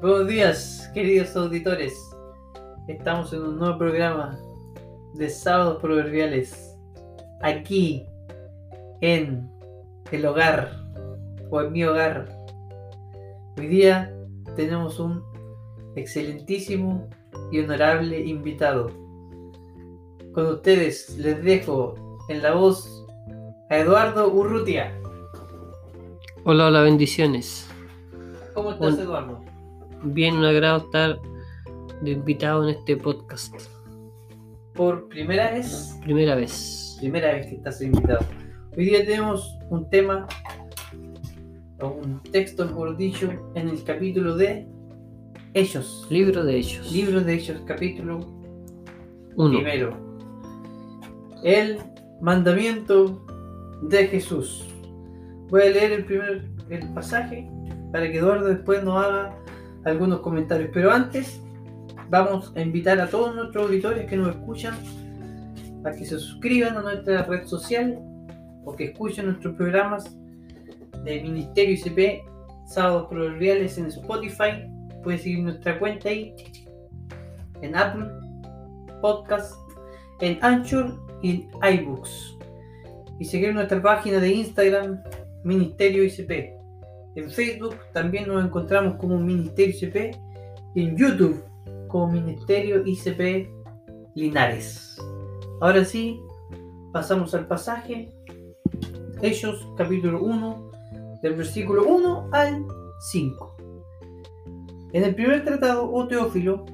Buenos días, queridos auditores. Estamos en un nuevo programa de Sábados Proverbiales. Aquí, en el hogar, o en mi hogar. Hoy día tenemos un excelentísimo y honorable invitado. Con ustedes les dejo en la voz a Eduardo Urrutia. Hola, hola, bendiciones. ¿Cómo estás, Eduardo? Bien, un agrado estar de invitado en este podcast. Por primera vez, Primera vez. primera vez que estás invitado. Hoy día tenemos un tema, o un texto, mejor dicho, en el capítulo de Ellos. Libro de Hechos. Libro de Ellos, capítulo 1. primero. El mandamiento de Jesús. Voy a leer el primer el pasaje para que Eduardo después nos haga algunos comentarios. Pero antes, vamos a invitar a todos nuestros auditores que nos escuchan a que se suscriban a nuestra red social o que escuchen nuestros programas de Ministerio ICP, Sábados Proverbiales en Spotify. Puedes seguir nuestra cuenta ahí en Apple Podcast, en Anchor y en iBooks. Y seguir nuestra página de Instagram, Ministerio ICP. En Facebook también nos encontramos como Ministerio ICP. Y en YouTube como Ministerio ICP Linares. Ahora sí, pasamos al pasaje. Hechos capítulo 1, del versículo 1 al 5. En el primer tratado, oh Teófilo,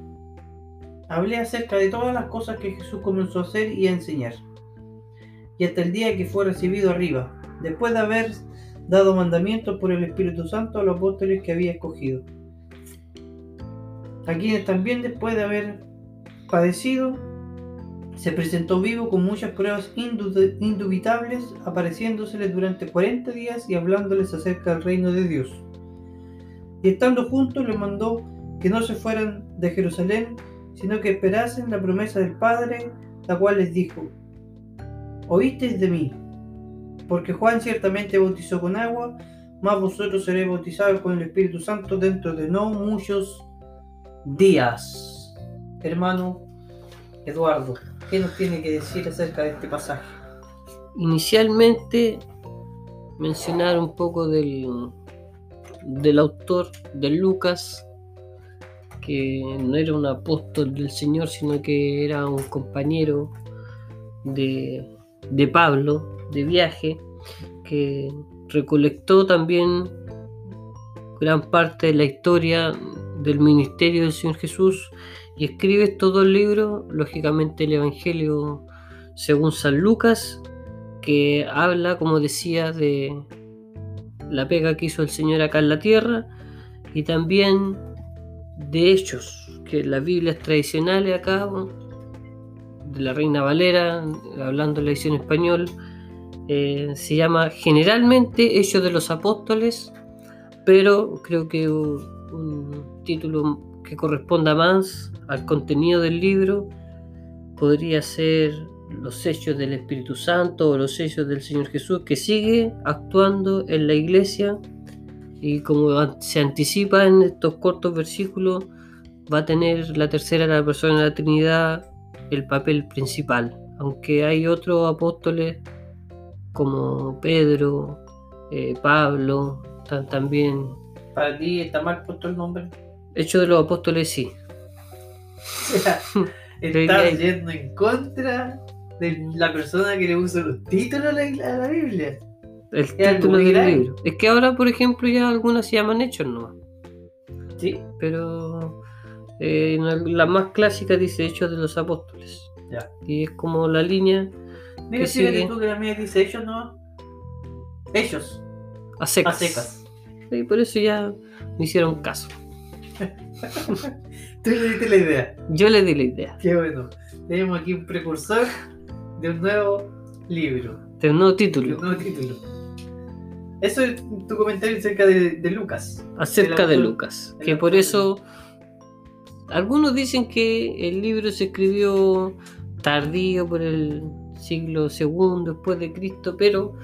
hablé acerca de todas las cosas que Jesús comenzó a hacer y a enseñar, y hasta el día que fue recibido arriba, después de haber dado mandamientos por el Espíritu Santo a los apóstoles que había escogido, a quienes también después de haber padecido, se presentó vivo con muchas pruebas indu- indubitables, apareciéndoseles durante 40 días y hablándoles acerca del reino de Dios. Y estando juntos les mandó que no se fueran de Jerusalén, sino que esperasen la promesa del Padre, la cual les dijo, oísteis de mí, porque Juan ciertamente bautizó con agua, mas vosotros seréis bautizados con el Espíritu Santo dentro de no muchos días. Hermano Eduardo, ¿qué nos tiene que decir acerca de este pasaje? Inicialmente, mencionar un poco del, del autor de Lucas, que no era un apóstol del Señor, sino que era un compañero de, de Pablo de viaje, que recolectó también gran parte de la historia del ministerio del Señor Jesús y escribe estos dos libros, lógicamente el Evangelio según San Lucas, que habla, como decía, de la pega que hizo el Señor acá en la tierra y también de hechos, que las Biblias tradicionales acá, de la Reina Valera, hablando la edición español, eh, se llama generalmente Hechos de los Apóstoles, pero creo que un, título que corresponda más al contenido del libro. Podría ser los hechos del Espíritu Santo o los hechos del Señor Jesús que sigue actuando en la iglesia. Y como se anticipa en estos cortos versículos va a tener la tercera la persona de la Trinidad el papel principal. Aunque hay otros apóstoles como Pedro eh, Pablo también ¿Para ti está mal puesto el nombre? hechos de los apóstoles sí estás yendo en contra de la persona que le puso los títulos a la, a la Biblia. el título del grave. libro es que ahora por ejemplo ya algunas se llaman hechos nomás Sí, pero eh, la- la más clásica dice Hechos de los Apóstoles. Ya. Y es como la línea Mira, sigue. tú que la mía dice ellos, ¿no? Ellos, a secas. a secas. Y por eso ya me hicieron caso. Tú le diste la idea. Yo le di la idea. Qué bueno. Tenemos aquí un precursor de un nuevo libro, De un nuevo de un título. nuevo título. Eso es tu comentario acerca de, de Lucas. Acerca de Lucas. Que por eso. Algunos dicen que el libro se escribió tardío por el siglo II después de Cristo, pero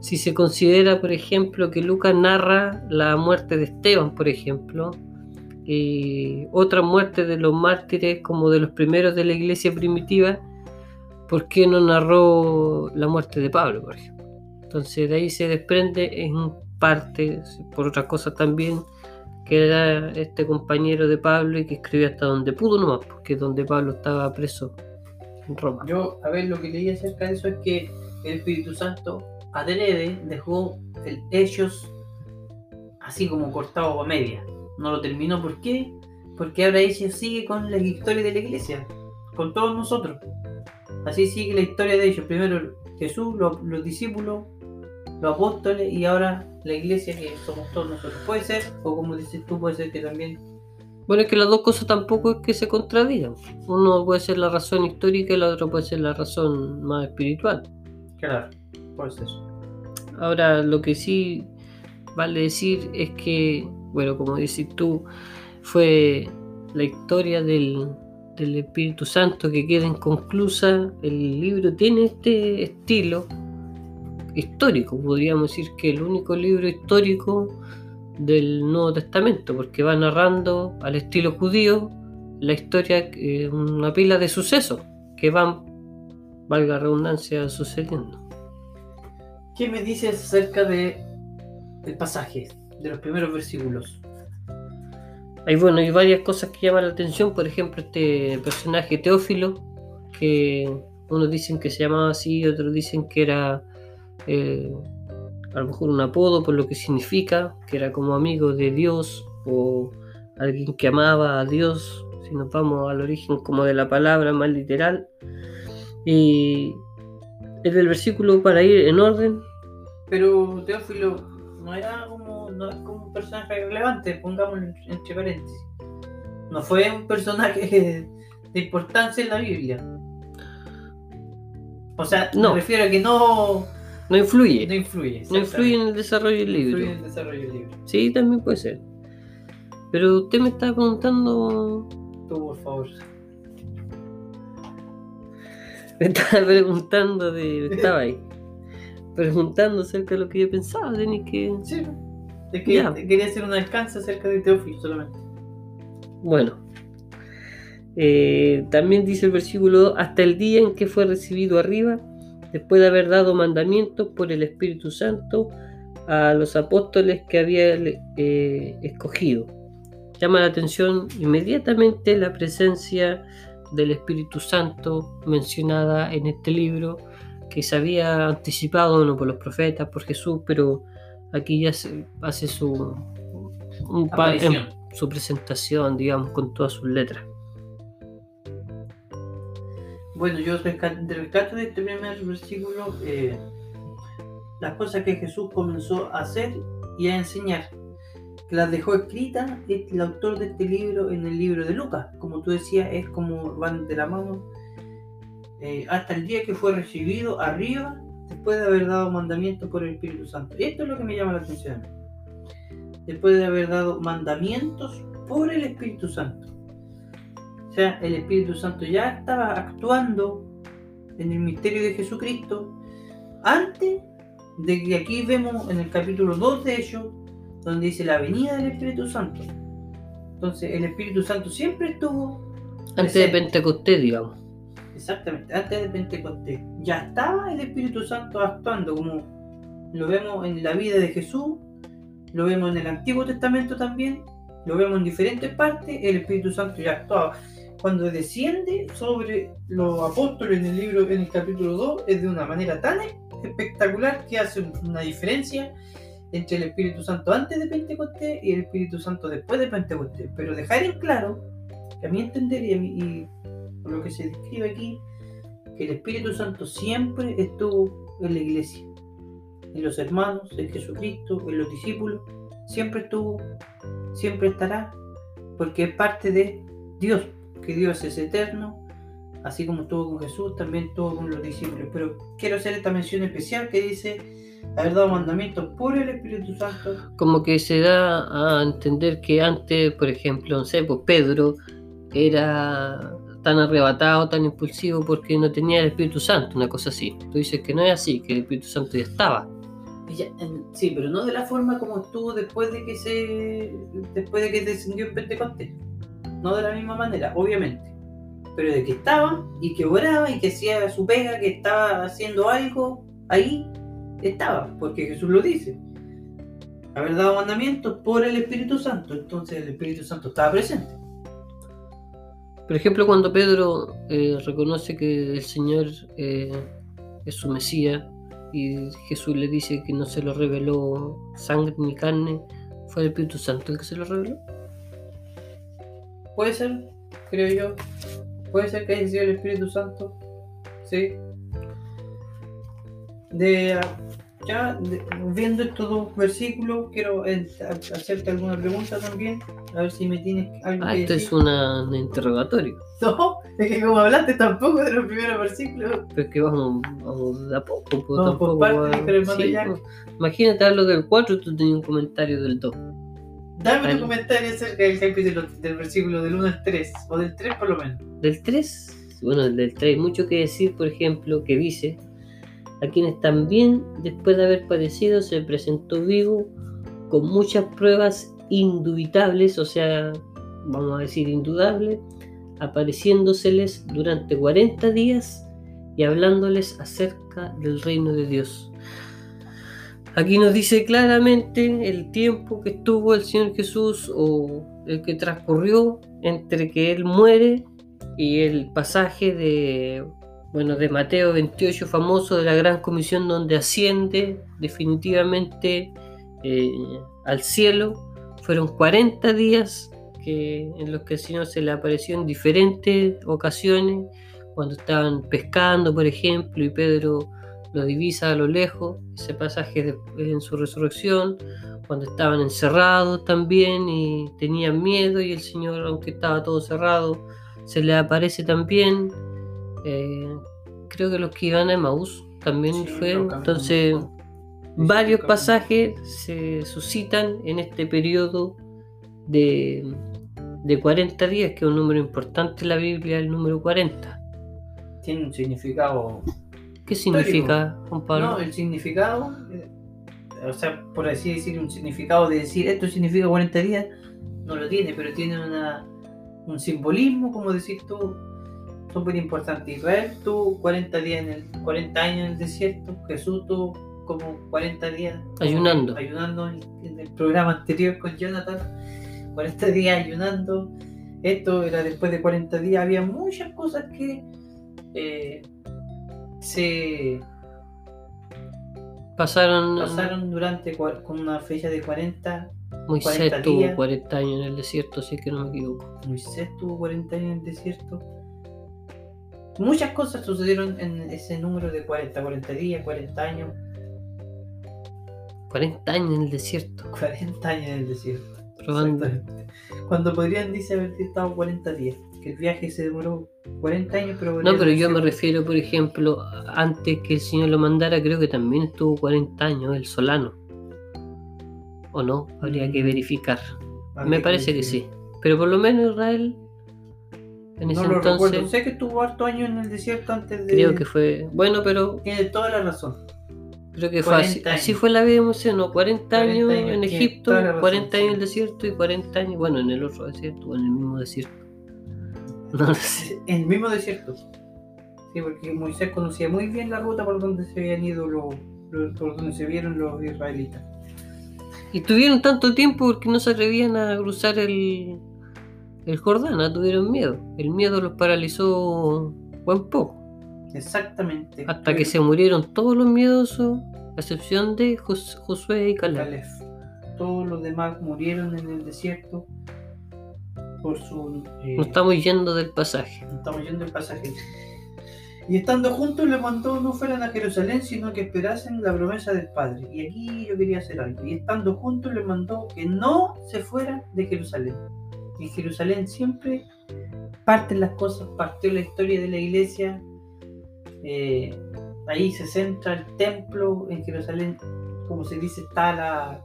si se considera, por ejemplo, que Lucas narra la muerte de Esteban, por ejemplo, eh, otra muerte de los mártires como de los primeros de la iglesia primitiva, ¿por qué no narró la muerte de Pablo, por ejemplo? Entonces de ahí se desprende en parte, por otras cosas también, que era este compañero de Pablo y que escribió hasta donde pudo nomás, porque donde Pablo estaba preso Roma. Yo, a ver, lo que leí acerca de eso es que el Espíritu Santo adrede dejó el Hechos así como cortado a media. No lo terminó, ¿por qué? Porque ahora Hechos sigue con la historia de la iglesia, con todos nosotros. Así sigue la historia de ellos. Primero Jesús, los, los discípulos, los apóstoles y ahora la iglesia que somos todos nosotros. Puede ser, o como dices tú, puede ser que también Bueno, es que las dos cosas tampoco es que se contradigan. Uno puede ser la razón histórica y la otra puede ser la razón más espiritual. Claro, puede ser. Ahora, lo que sí vale decir es que, bueno, como dices tú, fue la historia del, del Espíritu Santo que queda inconclusa. El libro tiene este estilo histórico, podríamos decir que el único libro histórico del Nuevo Testamento, porque va narrando al estilo judío la historia, eh, una pila de sucesos que van, valga redundancia, sucediendo. ¿Qué me dices acerca de el pasaje, de los primeros versículos? Hay, bueno, hay varias cosas que llaman la atención, por ejemplo, este personaje Teófilo, que unos dicen que se llamaba así, otros dicen que era eh, a lo mejor un apodo por lo que significa, que era como amigo de Dios o alguien que amaba a Dios, si nos vamos al origen como de la palabra más literal. Y es del versículo para ir en orden, Pero Teófilo no era como, no es como un personaje relevante, pongámoslo entre paréntesis. No fue un personaje de importancia en la Biblia. O sea, No. me refiero a que no, no influye, no influye. no influye en el desarrollo del No libro. influye en el desarrollo del libro. Sí, también puede ser. Pero usted me está preguntando, Tú, por favor. me estaba preguntando de, estaba ahí, preguntando acerca de lo que yo pensaba, tenía que, Sí, es que Ya. quería hacer un alcance acerca de Teófilo solamente. bueno. Eh, también dice el versículo 2, hasta el día en que fue recibido arriba, después de haber dado mandamientos por el Espíritu Santo a los apóstoles que había eh, escogido. Llama la atención inmediatamente la presencia del Espíritu Santo mencionada en este libro, que se había anticipado no por los profetas, por Jesús, pero aquí ya se hace su, un su presentación, digamos, con todas sus letras. Bueno, yo rescato de este primer versículo eh, las cosas que Jesús comenzó a hacer y a enseñar, que las dejó escritas el autor de este libro en el libro de Lucas. Como tú decías, es como van de la mano eh, hasta el día que fue recibido arriba después de haber dado mandamientos por el Espíritu Santo. Y esto es lo que me llama la atención. Después de haber dado mandamientos por el Espíritu Santo. O sea, el Espíritu Santo ya estaba actuando en el misterio de Jesucristo antes de que aquí vemos en el capítulo 2 de ellos, donde dice la venida del Espíritu Santo. Entonces, el Espíritu Santo siempre estuvo Antes de. Pentecostés, digamos. Exactamente, antes de Pentecostés. Ya estaba el Espíritu Santo actuando, como lo vemos en la vida de Jesús, lo vemos en el Antiguo Testamento también, lo vemos en diferentes partes, el Espíritu Santo ya actuaba. Cuando desciende sobre los apóstoles en el libro, en el capítulo 2, es de una manera tan espectacular que hace una diferencia entre el Espíritu Santo antes de Pentecostés y el Espíritu Santo después de Pentecostés. Pero dejar en claro, que a mi entender y, y por lo que se describe aquí, que el Espíritu Santo siempre estuvo en la iglesia, en los hermanos, en Jesucristo, en los discípulos, siempre estuvo, siempre estará, porque es parte de Dios, que Dios es eterno, así como estuvo con Jesús, también estuvo con los discípulos. Pero quiero hacer esta mención especial que dice haber dado mandamientos por el Espíritu Santo. Como que se da a entender que antes, por ejemplo, no sé, pues Pedro era tan arrebatado, tan impulsivo porque no tenía el Espíritu Santo, una cosa así. Tú dices que no es así, que el Espíritu Santo ya estaba. Sí, pero no de la forma como estuvo después de que se. después de que descendió en Pentecostés. No de la misma manera, obviamente. Pero de que estaba y que oraba y que hacía su pega, que estaba haciendo algo, ahí estaba, porque Jesús lo dice. Haber dado mandamientos por el Espíritu Santo, entonces el Espíritu Santo estaba presente. Por ejemplo, cuando Pedro eh, reconoce que el Señor eh, es su Mesías y Jesús le dice que no se lo reveló sangre ni carne, fue el Espíritu Santo el que se lo reveló. Puede ser, creo yo. Puede ser que haya sido el Espíritu Santo. Sí. De, ya de- viendo estos dos versículos, quiero eh, ha- hacerte alguna pregunta también. A ver si me tienes algo Ah, que esto decir. es una, un interrogatorio. No, es que como hablaste tampoco de los primeros versículos. Pero es que vamos, vamos de a poco. pues, Vamos por tampoco va- dijo el hermano sí, pues. Imagínate hablo del 4 y tú tenías un comentario del 2. Dame tu comentario acerca del capítulo del versículo del 1 al 3, o del 3 por lo menos. Del 3, bueno, del 3 hay mucho que decir, por ejemplo, que dice, a quienes también, después de haber padecido, se presentó vivo con muchas pruebas indubitables, o sea, vamos a decir indudables, apareciéndoseles durante 40 días y hablándoles acerca del reino de Dios. Aquí nos dice claramente el tiempo que estuvo el Señor Jesús o el que transcurrió entre que Él muere y el pasaje de, bueno, de Mateo 28 famoso de la Gran Comisión donde asciende definitivamente eh, al cielo. Fueron 40 días que, en los que el Señor se le apareció en diferentes ocasiones, cuando estaban pescando, por ejemplo, y Pedro lo divisa a lo lejos, ese pasaje de- en su resurrección, cuando estaban encerrados también y tenían miedo y el Señor, aunque estaba todo cerrado, se le aparece también. Eh, creo que los que iban a Emaús también Sí, fue. Entonces, varios pasajes se suscitan en este periodo de, de 40 días, que es un número importante en la Biblia, el número 40. Tiene un significado ¿Qué significa, Juan Pablo? No, el significado, eh, o sea, por así decir, un significado de decir esto significa 40 días, no lo tiene, pero tiene una, un simbolismo, como decir tú, súper importante. Israel tuvo 40 días en el, 40 años en el desierto, Jesús tuvo como 40 días Ayunando. ayunando en, en el programa anterior con Jonathan, 40 días ayunando. Esto era después de 40 días, había muchas cosas que eh, se Pasaron, pasaron durante con una fecha de 40. Moisés 40 tuvo días. 40 años en el desierto, si es que no me equivoco. Moisés tuvo 40 años en el desierto. Muchas cosas sucedieron en ese número de 40, 40 días, 40 años, 40 años en el desierto, 40 años en el desierto. probando. Cuando podrían, dice, haber estado 40 días. Que el viaje se demoró 40 años, pero... No, pero yo me refiero, por ejemplo, antes que el Señor lo mandara, creo que también estuvo 40 años el Solano. ¿O no? Habría que Mm. verificar. Me parece que sí. Pero por lo menos Israel, en ese No lo recuerdo. entonces, Sé que estuvo harto años en el desierto antes de... creo que fue. Bueno, pero Tiene toda la razón. creo que fue así. 40 Así fue la vida de Moisés, ¿no? 40, 40 años, años, en Egipto, razón, 40 años en el desierto y 40 años, bueno, en el otro desierto o en el mismo desierto. No el mismo desierto. Sí, porque Moisés conocía muy bien la ruta por donde se habían ido los, los- por donde se vieron los israelitas. Y tuvieron tanto tiempo porque no se atrevían a cruzar el, el Jordán, tuvieron miedo. El miedo los paralizó buen poco. Exactamente. Hasta que se murieron todos los miedosos, a excepción de Jos- Josué y Caleb. Caleb. Todos los demás murieron en el desierto por su... eh, No estamos yendo del pasaje. estamos yendo el pasaje. Y estando juntos le mandó no fueran a Jerusalén, sino que esperasen la promesa del Padre. Y aquí yo quería hacer algo. Y estando juntos le mandó que no se fueran de Jerusalén. En Jerusalén siempre parten las cosas, partió la historia de la iglesia. eh, ahí se centra el templo. En Jerusalén, como se dice, está la...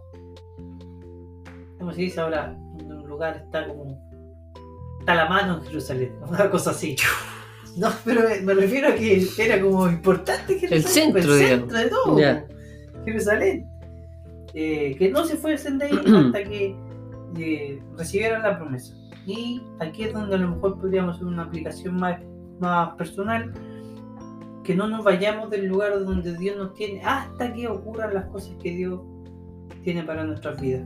¿Cómo se dice ahora? En un lugar está como... Está la mano en Jerusalén. Una cosa así. No, pero me, refiero a que era como importante Jerusalén. centro, el digamos. centro de todo. Ya. Jerusalén. eh, que no se fuesen de ahí hasta que eh, recibieran la promesa. Y aquí es donde a lo mejor podríamos hacer una aplicación más, más personal, que no nos vayamos del lugar donde Dios nos tiene hasta que ocurran las cosas que Dios tiene para nuestras vidas.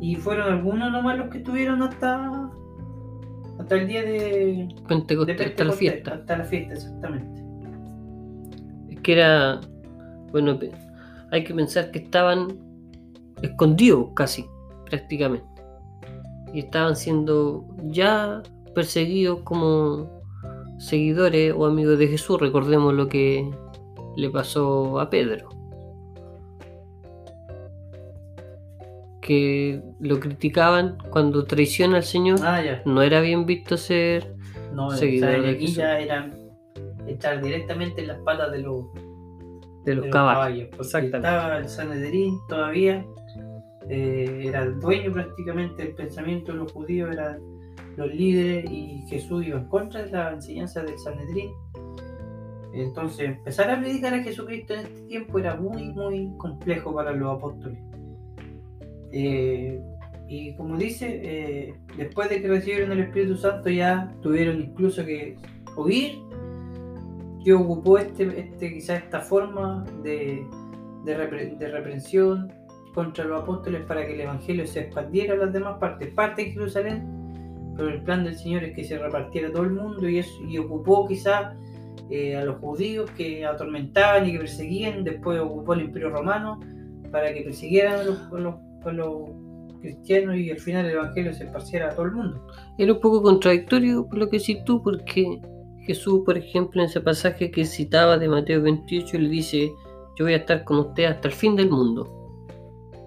Y fueron algunos nomás los que estuvieron hasta, hasta el día de Pentecostés, de hasta la fiesta. Hasta la fiesta, exactamente. Es que era, bueno, hay que pensar que estaban escondidos casi, prácticamente. Y estaban siendo ya perseguidos como seguidores o amigos de Jesús. Recordemos lo que le pasó a Pedro. Que lo criticaban cuando traiciona al Señor. Ah, ya. No era bien visto ser No, Seguidor o sea, de aquí Jesús. ya eran echar directamente en las patas de los, de los de los caballos. estaba el Sanedrín todavía, eh, era el dueño prácticamente del pensamiento de los judíos, eran los líderes y Jesús iba en contra de la enseñanza del Sanedrín. Entonces, empezar a predicar a Jesucristo en este tiempo era muy, muy complejo para los apóstoles. Eh, y como dice, eh, después de que recibieron el Espíritu Santo ya tuvieron incluso que oír. Dios ocupó este, este, quizás esta forma de, de, repre- de reprensión contra los apóstoles para que el Evangelio se expandiera a las demás partes. Parte en Jerusalén, pero el plan del Señor es que se repartiera todo el mundo y, ocupó quizás eh, a los judíos que atormentaban y que perseguían, después ocupó el Imperio Romano para que persiguieran a los- a los cristianos y al final el Evangelio se esparciera a todo el mundo. Era un poco contradictorio por lo que tú, porque Jesús, por ejemplo, en ese pasaje que citaba de Mateo 28, le dice, yo voy a estar con usted hasta el fin del mundo.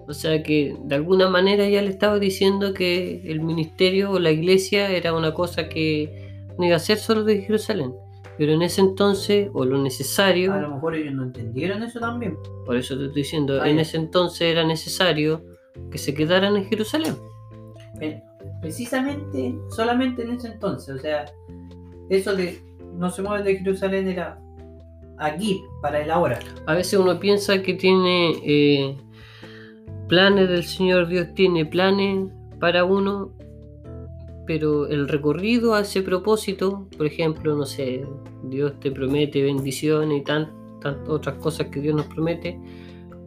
O sea que de alguna manera ya le estaba diciendo que el ministerio o la iglesia era una cosa que no iba a ser solo de Jerusalén. Pero en ese entonces, o lo necesario, A lo mejor ellos no entendieron eso también. por eso te estoy diciendo, Ah, en ese entonces era necesario que se quedaran en Jerusalén. Precisamente solamente en ese entonces, o sea, eso de no se mueven de Jerusalén era aquí, para el ahora. A veces uno piensa que tiene eh, planes del Señor, Dios tiene planes para uno, pero el recorrido a ese propósito, por ejemplo, no sé, Dios te promete bendiciones y tan- tantas otras cosas que Dios nos promete,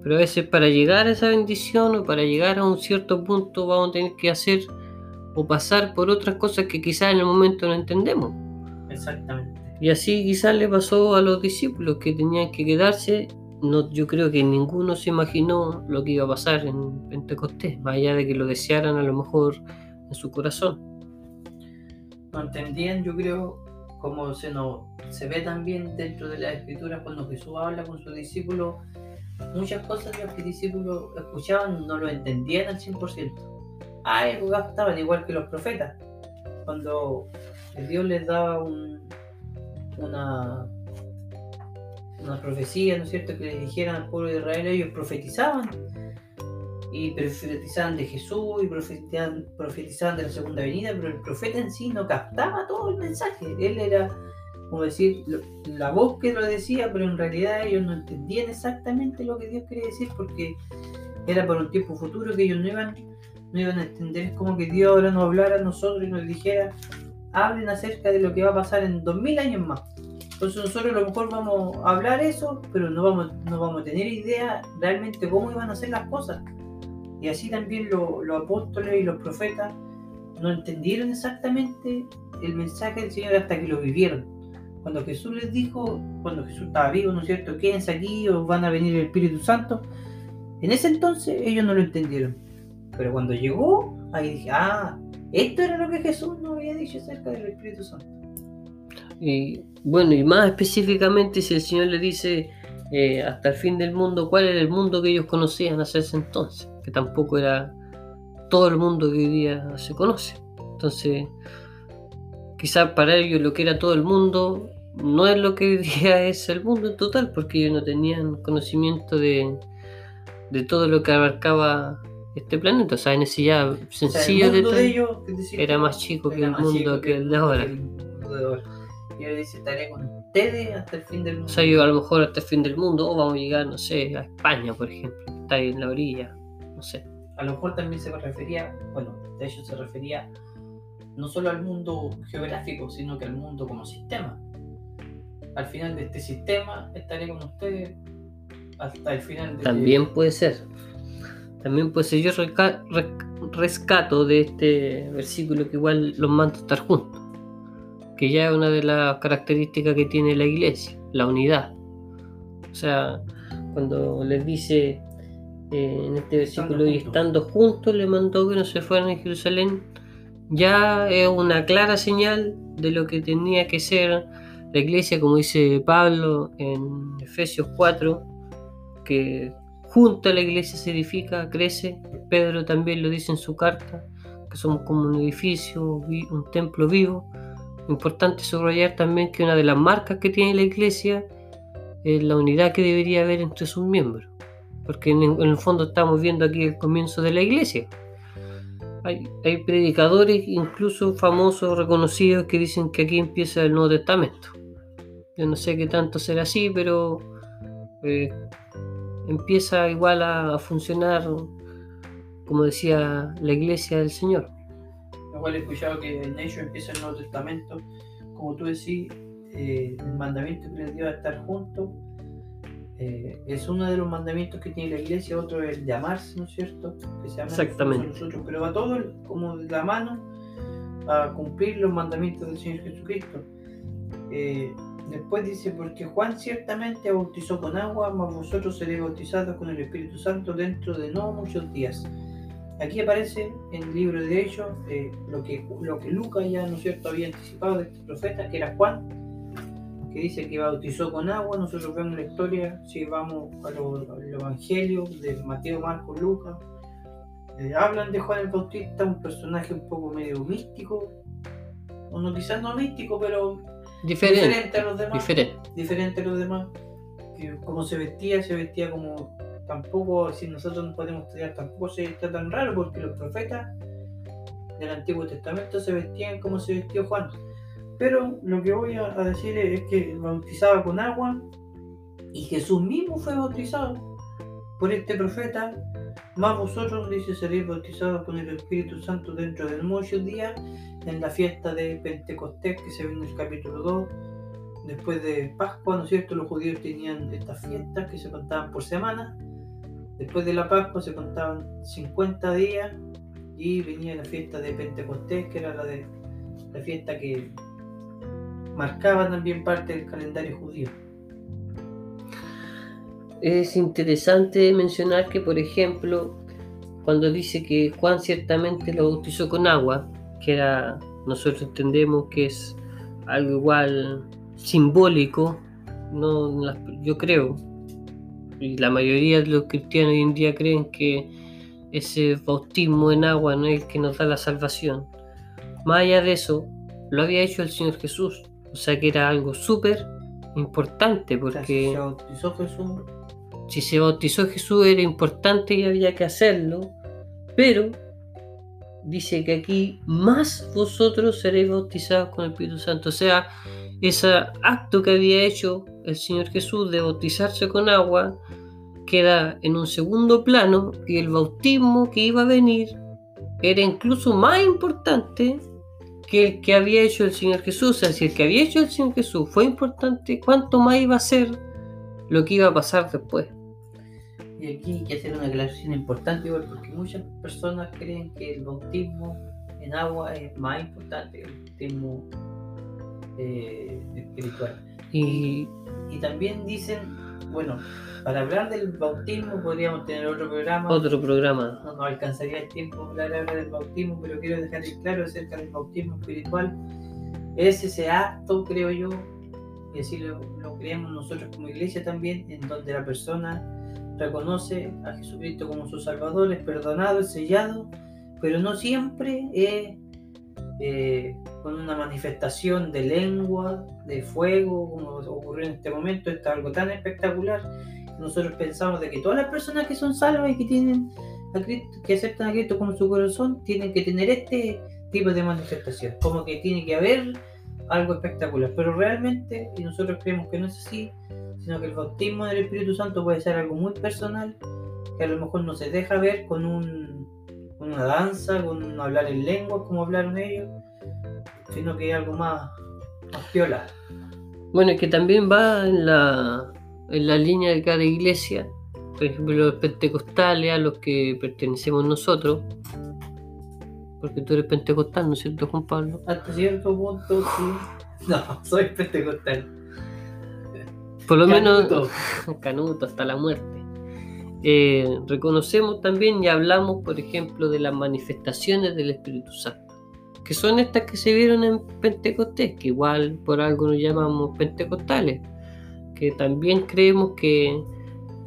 pero a veces para llegar a esa bendición o para llegar a un cierto punto vamos a tener que hacer o pasar por otras cosas que quizás en el momento no entendemos. Exactamente. Y así quizás le pasó a los discípulos que tenían que quedarse. No, yo creo que ninguno se imaginó lo que iba a pasar en Pentecostés, más allá de que lo desearan a lo mejor en su corazón. No entendían, yo creo, como se, nos, se ve también dentro de las escrituras cuando Jesús habla con sus discípulos, muchas cosas que los discípulos escuchaban no lo entendían al 100%. Algo captaban, igual que los profetas. Cuando Dios les daba un- una, una profecía, ¿no es cierto?, que le dijeran al pueblo de Israel, ellos profetizaban. Y profetizaban de Jesús y profetizaban, profetizaban de la segunda venida, pero el profeta en sí no captaba todo el mensaje. Él era, como decir, la voz que lo decía, pero en realidad ellos no entendían exactamente lo que Dios quería decir porque era para un tiempo futuro que ellos no iban, no iban a entender. Es como que Dios ahora nos hablara a nosotros y nos dijera, hablen acerca de lo que va a pasar en 2000 años más. Entonces nosotros a lo mejor vamos a hablar eso, pero no vamos, no vamos a tener idea realmente cómo iban a ser las cosas. Y así también lo- los apóstoles y los profetas no entendieron exactamente el mensaje del Señor hasta que lo vivieron. Cuando Jesús les dijo, cuando Jesús estaba vivo, ¿no es cierto? Quédense aquí o van a venir el Espíritu Santo. En ese entonces ellos no lo entendieron. Pero cuando llegó, ahí dije, ah, esto era lo que Jesús nos había dicho acerca del Espíritu Santo. Y bueno, y más específicamente si el Señor le dice eh, hasta el fin del mundo, ¿cuál era el mundo que ellos conocían hasta ese entonces? Que tampoco era todo el mundo que hoy día se conoce. Entonces, quizás para ellos lo que era todo el mundo no es lo que hoy día es el mundo en total, porque ellos no tenían conocimiento de, de todo lo que abarcaba este planeta. O sea, en ese ya O sea, sencillo el mundo detalle. de ellos decir, era más chico que el mundo que el de ahora. ahora. Y él dice, estaré con ustedes hasta el fin del mundo. O sea, yo a lo mejor hasta el fin del mundo, o vamos a llegar, no sé, a España, por ejemplo, que está ahí en la orilla. no sé. A lo mejor también se refería, bueno, de hecho se refería no solo al mundo geográfico, sino que al mundo como sistema. Al final de este sistema estaré con ustedes hasta el final de También puede ser. También puede ser. Yo rescato de este versículo que igual los mando a estar juntos. Que ya es una de las características que tiene la iglesia, la unidad. O sea, cuando les dice eh, en este versículo, y juntos". estando juntos, le mandó que no se fueran a Jerusalén, ya es una clara señal de lo que tenía que ser la iglesia, como dice Pablo en Efesios 4, que junto a la iglesia se edifica, crece. Pedro también lo dice en su carta, que somos como un edificio, un templo vivo. Importante subrayar también que una de las marcas que tiene la iglesia es la unidad que debería haber entre sus miembros. Porque en el fondo estamos viendo aquí el comienzo de la iglesia. Hay, predicadores, incluso famosos, reconocidos, que dicen que aquí empieza el Nuevo Testamento. Yo no sé qué tanto será así, pero eh, empieza igual a, a funcionar, como decía la iglesia del Señor. Igual he escuchado que en ellos empieza el Nuevo Testamento, como tú decís, eh, el mandamiento que les dio a estar juntos. Eh, es uno de los mandamientos que tiene la iglesia, otro es el de amarse, ¿no es cierto? Que se Exactamente. unos a los otros, pero va todo como de la mano a cumplir los mandamientos del Señor Jesucristo. Eh, después dice, porque Juan ciertamente bautizó con agua, mas vosotros seréis bautizados con el Espíritu Santo dentro de no muchos días. Aquí aparece en el libro de Hechos eh, lo, que, lo que Lucas ya, ¿no es cierto?, había anticipado de este profeta, que era Juan, que dice que bautizó con agua. Nosotros vemos la historia, si vamos al Evangelio de Mateo, Marcos, Lucas, eh, hablan de Juan el Bautista, un personaje un poco medio místico, o no quizás no místico, pero Diferente. diferente a los demás Diferente. diferente a los demás. Que como se vestía, se vestía como tampoco, si nosotros no podemos estudiar, tampoco se vestía tan raro porque los profetas del Antiguo Testamento se vestían como se vestió Juan. Pero lo que voy a, decir es que bautizaba con agua y Jesús mismo fue bautizado por este profeta. Más vosotros, dice, seréis bautizados con el Espíritu Santo dentro de muchos días en la fiesta de Pentecostés que se ve en el capítulo 2 después de Pascua, ¿no es cierto? Los judíos tenían estas fiestas que se contaban por semana. Después de la Pascua se contaban 50 días y venía la fiesta de Pentecostés, que era la, de, la fiesta que marcaba también parte del calendario judío. Es interesante mencionar que, por ejemplo, cuando dice que Juan ciertamente lo bautizó con agua, que era, nosotros entendemos que es algo igual simbólico, no, yo creo, y la mayoría de los cristianos hoy en día creen que ese bautismo en agua no es el que nos da la salvación. Más allá de eso, lo había hecho el Señor Jesús, o sea que era algo súper importante porque se bautizó Jesús, si se bautizó Jesús era importante y había que hacerlo, pero dice que aquí más vosotros seréis bautizados con el Espíritu Santo. O sea, ese acto que había hecho el Señor Jesús de bautizarse con agua queda en un segundo plano y el bautismo que iba a venir era incluso más importante que el que había hecho el Señor Jesús. O sea, si el que había hecho el Señor Jesús fue importante, ¿cuánto más iba a ser lo que iba a pasar después? y aquí hay que hacer una aclaración importante, igual, porque muchas personas creen que el bautismo en agua es más importante que el bautismo eh, espiritual. Y Y también dicen, bueno, para hablar del bautismo podríamos tener otro programa. otro programa. No nos alcanzaría el tiempo para hablar del bautismo, pero quiero dejar en claro acerca del bautismo espiritual. Es ese acto, creo yo, y así lo, lo creemos nosotros como iglesia también, en donde la persona reconoce a Jesucristo como su Salvador, es perdonado, es sellado, pero no siempre es eh, con una manifestación de lengua, de fuego, como ocurrió en este momento. Es algo tan espectacular nosotros pensamos de que todas las personas que son salvas y que tienen a Cristo, que aceptan a Cristo como su corazón, tienen que tener este tipo de manifestación, como que tiene que haber algo espectacular, pero realmente, y nosotros creemos que no es así, sino que el bautismo del Espíritu Santo puede ser algo muy personal, que a lo mejor no se deja ver con, un, con una danza, con hablar en lengua como hablaron ellos, sino que es algo más, más piola. Bueno, que también va en la, en la línea de cada iglesia, por ejemplo, los pentecostales a los que pertenecemos nosotros, porque tú eres pentecostal, ¿no es cierto, Juan Pablo? Hasta cierto punto, sí. No, soy pentecostal. Por lo Canuto. menos, canuto hasta la muerte. Eh, reconocemos también y hablamos, por ejemplo, de las manifestaciones del Espíritu Santo, que son estas que se vieron en Pentecostés, que igual por algo nos llamamos pentecostales, que también creemos que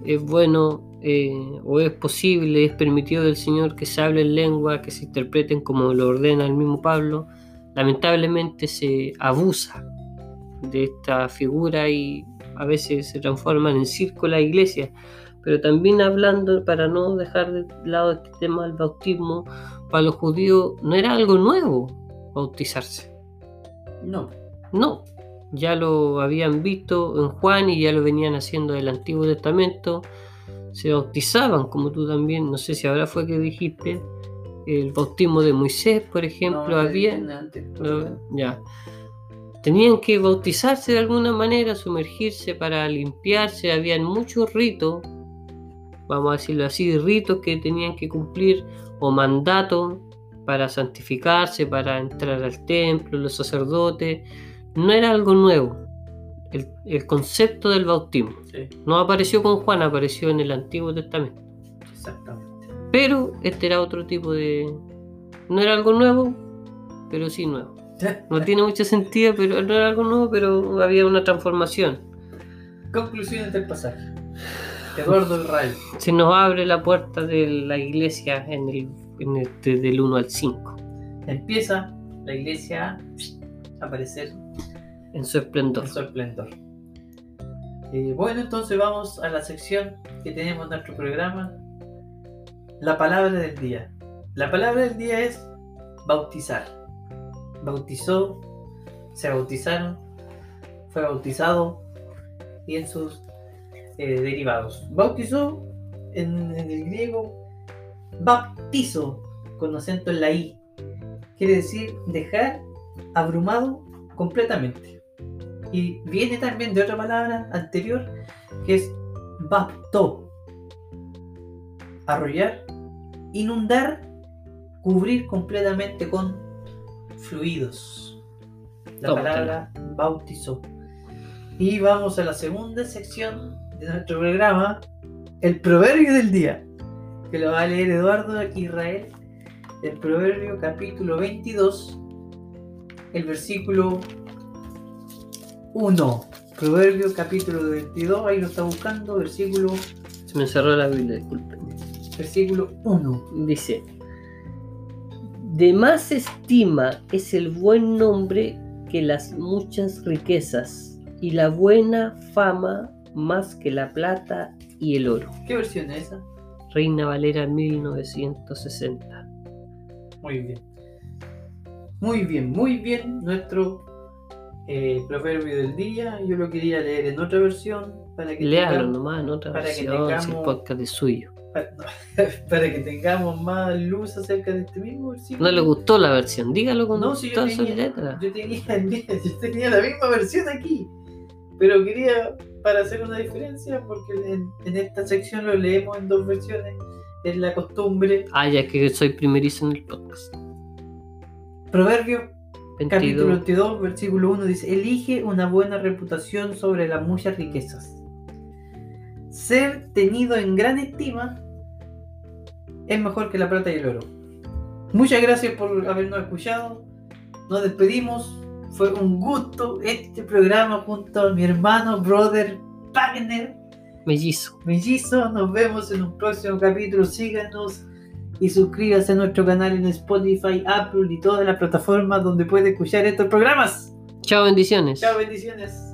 es bueno eh, o es posible, es permitido del Señor que se hable en lengua, que se interpreten como lo ordena el mismo Pablo. Lamentablemente se abusa de esta figura y a veces se transforman en circo la iglesia. Pero también hablando, para no dejar de lado este tema del bautismo, para los judíos no era algo nuevo bautizarse. No, No, ya lo habían visto en Juan y ya lo venían haciendo del Antiguo Testamento. Se bautizaban, como tú también, no sé si ahora fue que dijiste, el bautismo de Moisés, por ejemplo, no, había... antes, Lo- ya. Tenían que bautizarse de alguna manera, sumergirse para limpiarse. Habían muchos ritos, vamos a decirlo así, ritos que tenían que cumplir o mandatos para santificarse, para entrar al templo, los sacerdotes. No era algo nuevo. El, el concepto del bautismo Sí, no apareció con Juan, apareció en el Antiguo Testamento. exactamente. Pero este era otro tipo de... No era algo nuevo, pero sí nuevo. No tiene mucho sentido, pero no era algo nuevo, pero había una transformación. Conclusiones del pasaje. Eduardo el Ray. Se nos abre la puerta de la iglesia en el, en el- desde el 1 al 5, Empieza la iglesia a aparecer en su esplendor. en su esplendor. Eh, bueno, entonces vamos a la sección que tenemos en nuestro programa. La palabra del día. La palabra del día es bautizar. Bautizó, se bautizaron, fue bautizado y en sus eh, derivados. Bautizó en, en el griego baptizo con acento en la i. Quiere decir dejar abrumado completamente. Y viene también de otra palabra anterior que es baptó. Arrollar, inundar, cubrir completamente con fluidos. La palabra bautizó. Y vamos a la segunda sección de nuestro programa, el proverbio del día, que lo va a leer Eduardo Israel, el proverbio capítulo 22, el versículo 1. Proverbio capítulo 22, ahí lo está buscando, versículo, Se me cerró la Biblia, disculpen. versículo 1. Dice, de más estima es el buen nombre que las muchas riquezas y la buena fama más que la plata y el oro. ¿Qué versión es esa? Reina Valera 1960. Muy bien. Muy bien, muy bien. Nuestro eh, proverbio del día. Yo lo quería leer en otra versión para que Léalo tengamos- nomás en otra para que versión, si el tengamos- podcast es suyo. para que tengamos más luz acerca de este mismo versículo. No le gustó la versión, dígalo con No, si yo todas sus tenía, letras. yo, tenía, yo tenía la misma versión aquí, pero quería para hacer una diferencia porque en, en esta sección lo leemos en dos versiones, es la costumbre. Ah, ya que soy primerizo en el podcast. Proverbio 22. capítulo 22, versículo 1 dice, elige una buena reputación sobre las muchas riquezas. Ser tenido en gran estima es mejor que la plata y el oro. Muchas gracias por habernos escuchado. Nos despedimos. Fue un gusto este programa junto a mi hermano, brother Wagner, Mellizo. mellizo. Nos vemos en un próximo capítulo. Síganos y suscríbase a nuestro canal en Spotify, Apple y todas las plataformas donde puede escuchar estos programas. Chao, bendiciones. Chao, bendiciones.